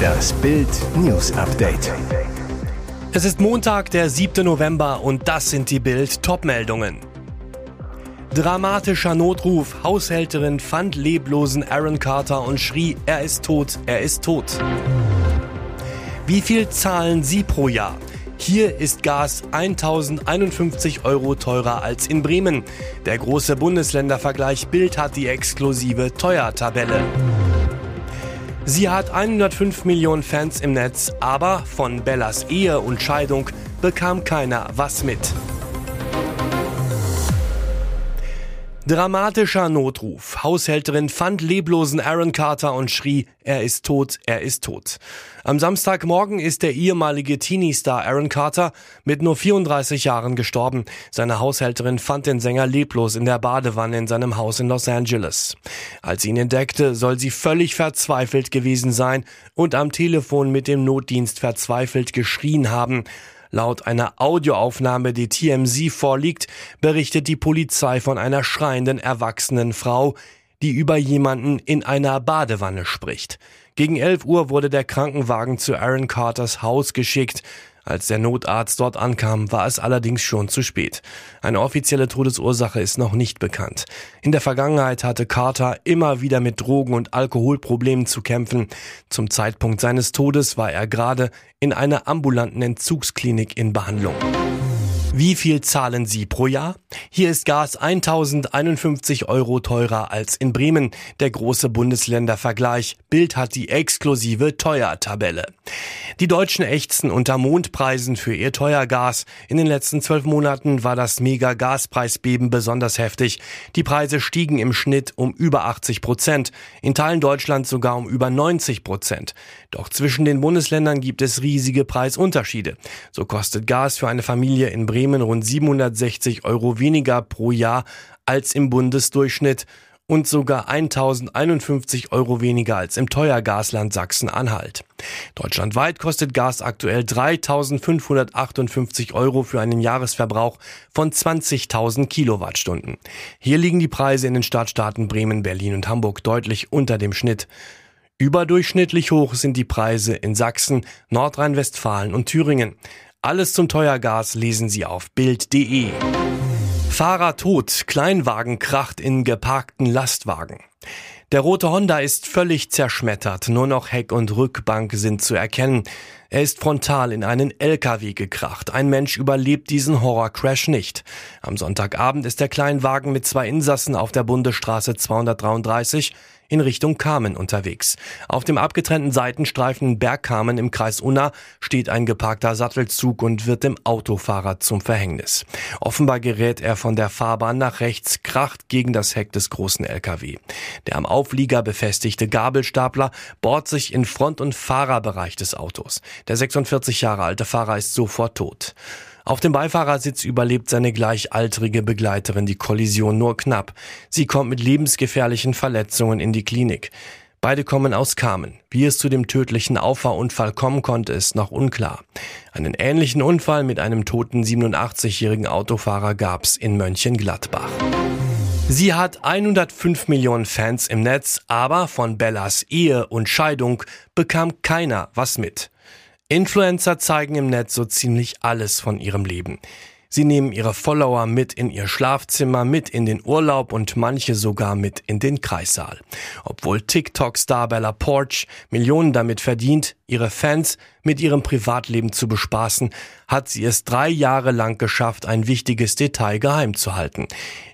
Das Bild News Update. Es ist Montag, der 7. November und das sind die Bild Topmeldungen. Dramatischer Notruf. Haushälterin fand leblosen Aaron Carter und schrie, er ist tot, er ist tot. Wie viel zahlen Sie pro Jahr? Hier ist Gas 1051 Euro teurer als in Bremen. Der große Bundesländervergleich Bild hat die exklusive Teuertabelle. Sie hat 105 Millionen Fans im Netz, aber von Bellas Ehe und Scheidung bekam keiner was mit. Dramatischer Notruf. Haushälterin fand leblosen Aaron Carter und schrie, er ist tot, er ist tot. Am Samstagmorgen ist der ehemalige Teenie-Star Aaron Carter mit nur 34 Jahren gestorben. Seine Haushälterin fand den Sänger leblos in der Badewanne in seinem Haus in Los Angeles. Als sie ihn entdeckte, soll sie völlig verzweifelt gewesen sein und am Telefon mit dem Notdienst verzweifelt geschrien haben. Laut einer Audioaufnahme, die TMZ vorliegt, berichtet die Polizei von einer schreienden erwachsenen Frau, die über jemanden in einer Badewanne spricht. Gegen 11 Uhr wurde der Krankenwagen zu Aaron Carters Haus geschickt. Als der Notarzt dort ankam, war es allerdings schon zu spät. Eine offizielle Todesursache ist noch nicht bekannt. In der Vergangenheit hatte Carter immer wieder mit Drogen- und Alkoholproblemen zu kämpfen. Zum Zeitpunkt seines Todes war er gerade in einer ambulanten Entzugsklinik in Behandlung. Wie viel zahlen Sie pro Jahr? Hier ist Gas 1051 Euro teurer als in Bremen. Der große Bundesländervergleich. Bild hat die exklusive Teuertabelle. Die Deutschen ächzen unter Mondpreisen für ihr Teuergas. In den letzten zwölf Monaten war das Mega-Gaspreisbeben besonders heftig. Die Preise stiegen im Schnitt um über 80 Prozent. In Teilen Deutschlands sogar um über 90 Prozent. Doch zwischen den Bundesländern gibt es riesige Preisunterschiede. So kostet Gas für eine Familie in Bremen Bremen rund 760 Euro weniger pro Jahr als im Bundesdurchschnitt und sogar 1051 Euro weniger als im Teuergasland Sachsen-Anhalt. Deutschlandweit kostet Gas aktuell 3558 Euro für einen Jahresverbrauch von 20.000 Kilowattstunden. Hier liegen die Preise in den Stadtstaaten Bremen, Berlin und Hamburg deutlich unter dem Schnitt. Überdurchschnittlich hoch sind die Preise in Sachsen, Nordrhein-Westfalen und Thüringen. Alles zum Teuergas lesen Sie auf Bild.de. Fahrer tot, Kleinwagen kracht in geparkten Lastwagen. Der rote Honda ist völlig zerschmettert, nur noch Heck und Rückbank sind zu erkennen. Er ist frontal in einen LKW gekracht. Ein Mensch überlebt diesen Horrorcrash nicht. Am Sonntagabend ist der Kleinwagen mit zwei Insassen auf der Bundesstraße 233 in Richtung Kamen unterwegs. Auf dem abgetrennten Seitenstreifen Bergkamen im Kreis Unna steht ein geparkter Sattelzug und wird dem Autofahrer zum Verhängnis. Offenbar gerät er von der Fahrbahn nach rechts, kracht gegen das Heck des großen LKW. Der am Auflieger befestigte Gabelstapler bohrt sich in Front- und Fahrerbereich des Autos. Der 46 Jahre alte Fahrer ist sofort tot. Auf dem Beifahrersitz überlebt seine gleichaltrige Begleiterin die Kollision nur knapp. Sie kommt mit lebensgefährlichen Verletzungen in die Klinik. Beide kommen aus Kamen. Wie es zu dem tödlichen Auffahrunfall kommen konnte, ist noch unklar. Einen ähnlichen Unfall mit einem toten 87-jährigen Autofahrer gab's in Mönchengladbach. Sie hat 105 Millionen Fans im Netz, aber von Bellas Ehe und Scheidung bekam keiner was mit. Influencer zeigen im Netz so ziemlich alles von ihrem Leben. Sie nehmen ihre Follower mit in ihr Schlafzimmer, mit in den Urlaub und manche sogar mit in den Kreissaal. Obwohl TikTok-Star Bella Porch Millionen damit verdient, ihre Fans mit ihrem Privatleben zu bespaßen, hat sie es drei Jahre lang geschafft, ein wichtiges Detail geheim zu halten.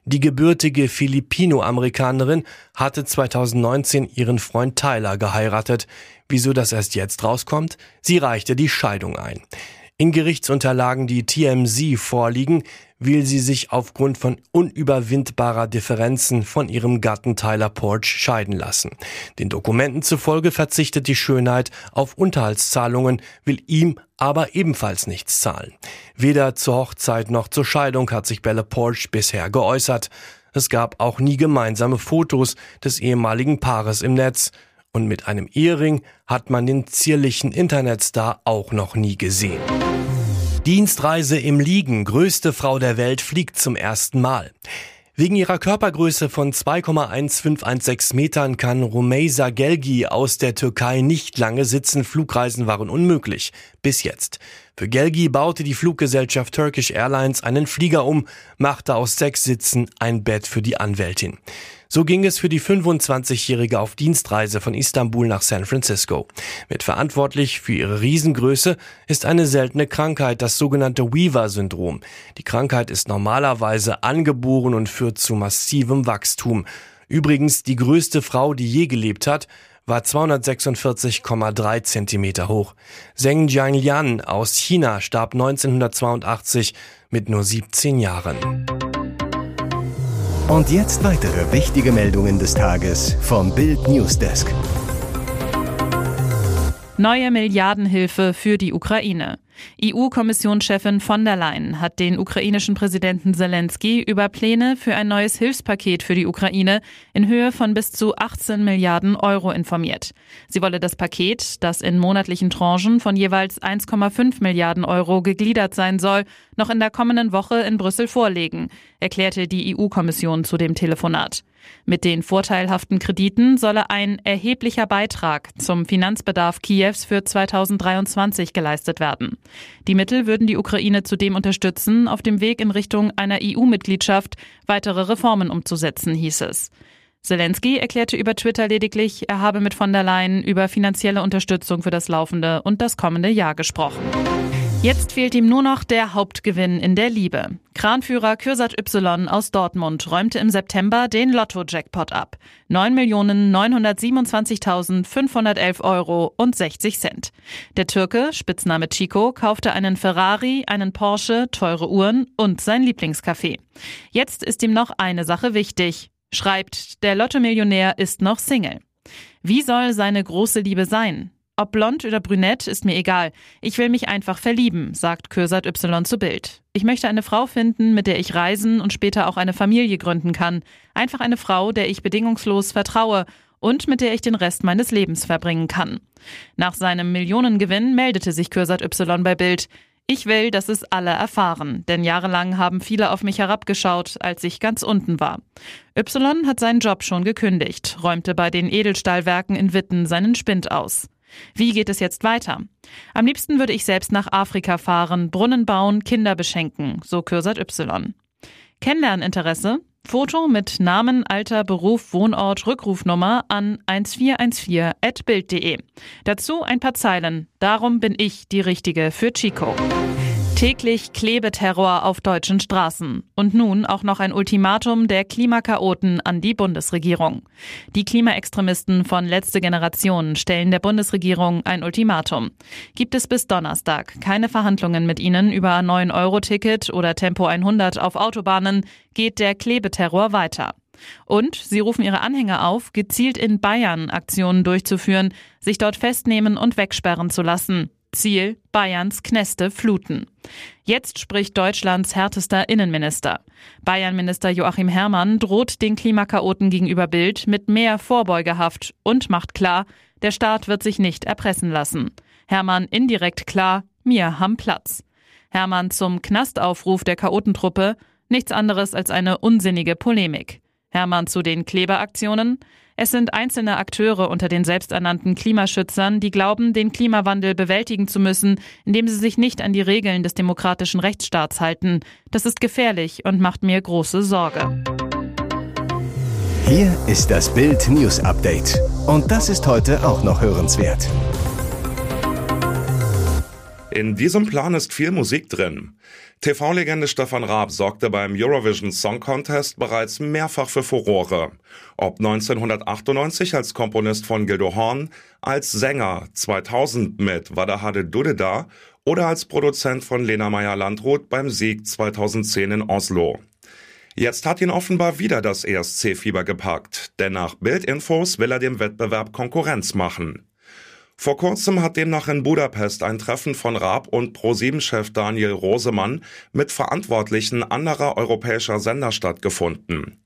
Die gebürtige Filipino-Amerikanerin hatte 2019 ihren Freund Tyler geheiratet. Wieso das erst jetzt rauskommt? Sie reichte die Scheidung ein. In Gerichtsunterlagen, die TMZ vorliegen, will sie sich aufgrund von unüberwindbarer Differenzen von ihrem Gatten Tyler Porch scheiden lassen. Den Dokumenten zufolge verzichtet die Schönheit auf Unterhaltszahlungen, will ihm aber ebenfalls nichts zahlen. Weder zur Hochzeit noch zur Scheidung hat sich Bella Porch bisher geäußert. Es gab auch nie gemeinsame Fotos des ehemaligen Paares im Netz und mit einem Ehering hat man den zierlichen Internetstar auch noch nie gesehen. Dienstreise im Liegen, größte Frau der Welt, fliegt zum ersten Mal. Wegen ihrer Körpergröße von 2,1516 Metern kann Rumeysa Gelgi aus der Türkei nicht lange sitzen. Flugreisen waren unmöglich. Bis jetzt. Für Gelgi baute die Fluggesellschaft Turkish Airlines einen Flieger um, machte aus sechs Sitzen ein Bett für die Anwältin. So ging es für die 25-Jährige auf Dienstreise von Istanbul nach San Francisco. Mit verantwortlich für ihre Riesengröße ist eine seltene Krankheit, das sogenannte Weaver-Syndrom. Die Krankheit ist normalerweise angeboren und führt zu massivem Wachstum. Übrigens die größte Frau, die je gelebt hat, war 246,3 Zentimeter hoch. Zheng Jianlian aus China starb 1982 mit nur 17 Jahren. Und jetzt weitere wichtige Meldungen des Tages vom Bild Newsdesk. Neue Milliardenhilfe für die Ukraine. EU-Kommissionschefin von der Leyen hat den ukrainischen Präsidenten Zelensky über Pläne für ein neues Hilfspaket für die Ukraine in Höhe von bis zu 18 Milliarden Euro informiert. Sie wolle das Paket, das in monatlichen Tranchen von jeweils 1,5 Milliarden Euro gegliedert sein soll, noch in der kommenden Woche in Brüssel vorlegen, erklärte die EU-Kommission zu dem Telefonat. Mit den vorteilhaften Krediten solle ein erheblicher Beitrag zum Finanzbedarf Kiews für 2023 geleistet werden. Die Mittel würden die Ukraine zudem unterstützen, auf dem Weg in Richtung einer EU-Mitgliedschaft weitere Reformen umzusetzen, hieß es. Zelensky erklärte über Twitter lediglich, er habe mit von der Leyen über finanzielle Unterstützung für das laufende und das kommende Jahr gesprochen. Jetzt fehlt ihm nur noch der Hauptgewinn in der Liebe. Kranführer Kürsat Y aus Dortmund räumte im September den Lotto-Jackpot ab. 9.927.511 Euro und 60 Cent. Der Türke, Spitzname Chico, kaufte einen Ferrari, einen Porsche, teure Uhren und sein Lieblingscafé. Jetzt ist ihm noch eine Sache wichtig. Schreibt, der Lotto-Millionär ist noch Single. Wie soll seine große Liebe sein? Ob blond oder brünett, ist mir egal. Ich will mich einfach verlieben, sagt Kürsat Y zu Bild. Ich möchte eine Frau finden, mit der ich reisen und später auch eine Familie gründen kann. Einfach eine Frau, der ich bedingungslos vertraue und mit der ich den Rest meines Lebens verbringen kann. Nach seinem Millionengewinn meldete sich Kürsat Y bei Bild. Ich will, dass es alle erfahren, denn jahrelang haben viele auf mich herabgeschaut, als ich ganz unten war. Y hat seinen Job schon gekündigt, räumte bei den Edelstahlwerken in Witten seinen Spind aus. Wie geht es jetzt weiter? Am liebsten würde ich selbst nach Afrika fahren, Brunnen bauen, Kinder beschenken, so Kürsat Y. Kennenlerninteresse? Foto mit Namen, Alter, Beruf, Wohnort, Rückrufnummer an 1414.bild.de. Dazu ein paar Zeilen. Darum bin ich die Richtige für Chico. Täglich Klebeterror auf deutschen Straßen. Und nun auch noch ein Ultimatum der Klimakaoten an die Bundesregierung. Die Klimaextremisten von Letzte Generation stellen der Bundesregierung ein Ultimatum. Gibt es bis Donnerstag keine Verhandlungen mit ihnen über 9-Euro-Ticket oder Tempo 100 auf Autobahnen, geht der Klebeterror weiter. Und sie rufen ihre Anhänger auf, gezielt in Bayern Aktionen durchzuführen, sich dort festnehmen und wegsperren zu lassen. Ziel Bayerns Kneste fluten. Jetzt spricht Deutschlands härtester Innenminister. Bayernminister Joachim Herrmann droht den Klimakaoten gegenüber Bild mit mehr Vorbeugehaft und macht klar, der Staat wird sich nicht erpressen lassen. Herrmann indirekt klar, mir haben Platz. Herrmann zum Knastaufruf der Chaotentruppe, nichts anderes als eine unsinnige Polemik. Hermann zu den Kleberaktionen. Es sind einzelne Akteure unter den selbsternannten Klimaschützern, die glauben, den Klimawandel bewältigen zu müssen, indem sie sich nicht an die Regeln des demokratischen Rechtsstaats halten. Das ist gefährlich und macht mir große Sorge. Hier ist das Bild News Update. Und das ist heute auch noch hörenswert. In diesem Plan ist viel Musik drin. TV-Legende Stefan Raab sorgte beim Eurovision Song Contest bereits mehrfach für Furore. Ob 1998 als Komponist von Gildo Horn, als Sänger 2000 mit Wadahade Dudeda oder als Produzent von Lena Meyer-Landrut beim Sieg 2010 in Oslo. Jetzt hat ihn offenbar wieder das ESC-Fieber gepackt, denn nach Bildinfos will er dem Wettbewerb Konkurrenz machen. Vor kurzem hat demnach in Budapest ein Treffen von Raab und Pro7-Chef Daniel Rosemann mit Verantwortlichen anderer europäischer Sender stattgefunden.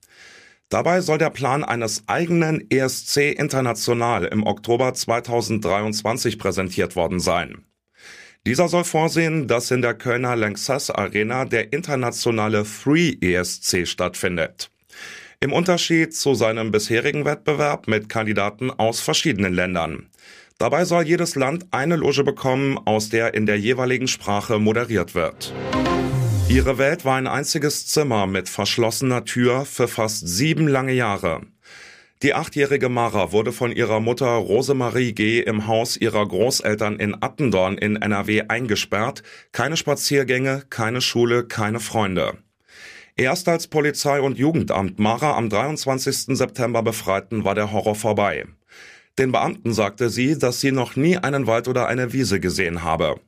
Dabei soll der Plan eines eigenen ESC International im Oktober 2023 präsentiert worden sein. Dieser soll vorsehen, dass in der Kölner Lanxess Arena der internationale Free ESC stattfindet. Im Unterschied zu seinem bisherigen Wettbewerb mit Kandidaten aus verschiedenen Ländern. Dabei soll jedes Land eine Loge bekommen, aus der in der jeweiligen Sprache moderiert wird. Ihre Welt war ein einziges Zimmer mit verschlossener Tür für fast sieben lange Jahre. Die achtjährige Mara wurde von ihrer Mutter Rosemarie G. im Haus ihrer Großeltern in Attendorn in NRW eingesperrt. Keine Spaziergänge, keine Schule, keine Freunde. Erst als Polizei und Jugendamt Mara am 23. September befreiten, war der Horror vorbei. Den Beamten sagte sie, dass sie noch nie einen Wald oder eine Wiese gesehen habe.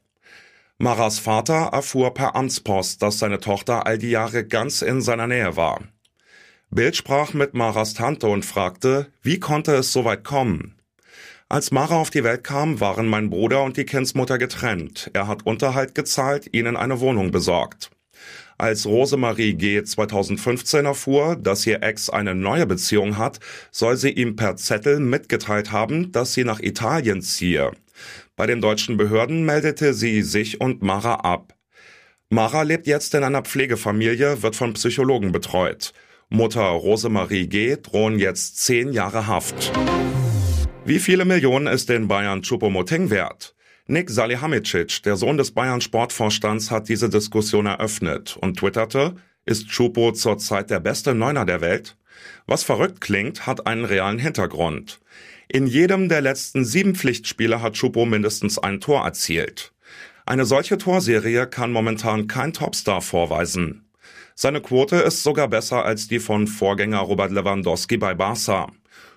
Maras Vater erfuhr per Amtspost, dass seine Tochter all die Jahre ganz in seiner Nähe war. Bild sprach mit Maras Tante und fragte, wie konnte es so weit kommen? Als Mara auf die Welt kam, waren mein Bruder und die Kindsmutter getrennt. Er hat Unterhalt gezahlt, ihnen eine Wohnung besorgt. Als Rosemarie G. 2015 erfuhr, dass ihr Ex eine neue Beziehung hat, soll sie ihm per Zettel mitgeteilt haben, dass sie nach Italien ziehe. Bei den deutschen Behörden meldete sie sich und Mara ab. Mara lebt jetzt in einer Pflegefamilie, wird von Psychologen betreut. Mutter Rosemarie G. drohen jetzt zehn Jahre Haft. Wie viele Millionen ist den Bayern Choupo-Moting wert? Nick Salihamidzic, der Sohn des Bayern Sportvorstands, hat diese Diskussion eröffnet und twitterte, ist Chupo zurzeit der beste Neuner der Welt? Was verrückt klingt, hat einen realen Hintergrund. In jedem der letzten sieben Pflichtspiele hat Chupo mindestens ein Tor erzielt. Eine solche Torserie kann momentan kein Topstar vorweisen. Seine Quote ist sogar besser als die von Vorgänger Robert Lewandowski bei Barca.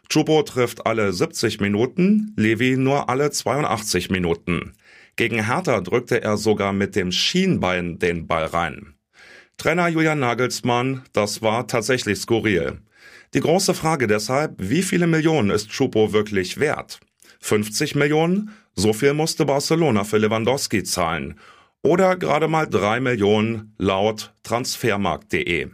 Chupo trifft alle 70 Minuten, Levi nur alle 82 Minuten. Gegen Hertha drückte er sogar mit dem Schienbein den Ball rein. Trainer Julian Nagelsmann, das war tatsächlich skurril. Die große Frage deshalb, wie viele Millionen ist Chupo wirklich wert? 50 Millionen? So viel musste Barcelona für Lewandowski zahlen oder gerade mal drei Millionen laut transfermarkt.de.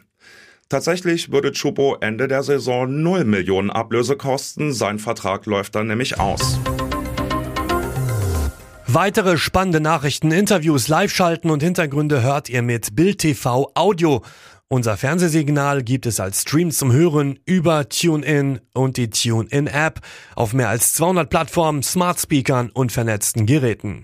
Tatsächlich würde Chupo Ende der Saison 0 Millionen Ablöse kosten, sein Vertrag läuft dann nämlich aus. Weitere spannende Nachrichten, Interviews, Live-Schalten und Hintergründe hört ihr mit Bild TV Audio. Unser Fernsehsignal gibt es als Stream zum Hören über TuneIn und die TuneIn App auf mehr als 200 Plattformen, Smart Speakern und vernetzten Geräten.